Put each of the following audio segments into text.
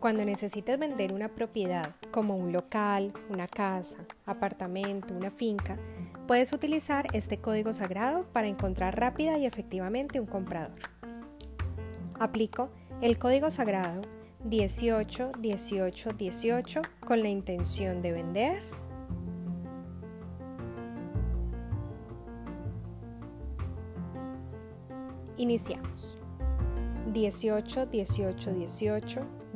Cuando necesites vender una propiedad, como un local, una casa, apartamento, una finca, puedes utilizar este código sagrado para encontrar rápida y efectivamente un comprador. Aplico el código sagrado 18 18 con la intención de vender Iniciamos. 18 18 18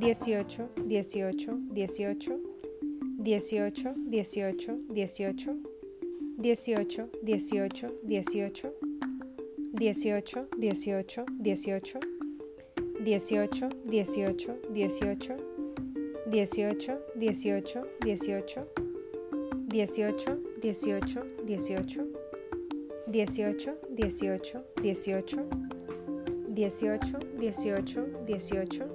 18, 18, 18, 18, 18, 18, 18, 18, 18, 18, 18, 18, 18, 18, 18, 18, 18, 18, 18, 18, 18, 18, 18, 18, 18, 18, 18,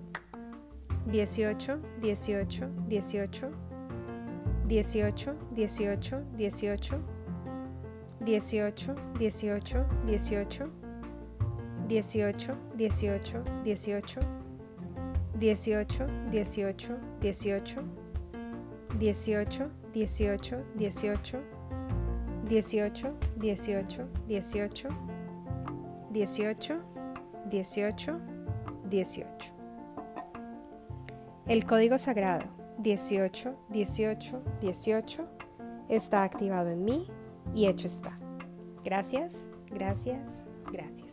18, 18, 18, 18, 18, 18, 18, 18, 18, 18, 18, 18, 18, 18, 18, 18, 18, 18, 18, 18, 18, 18, 18, 18. El código sagrado 18, 18, 18 está activado en mí y hecho está. Gracias, gracias, gracias.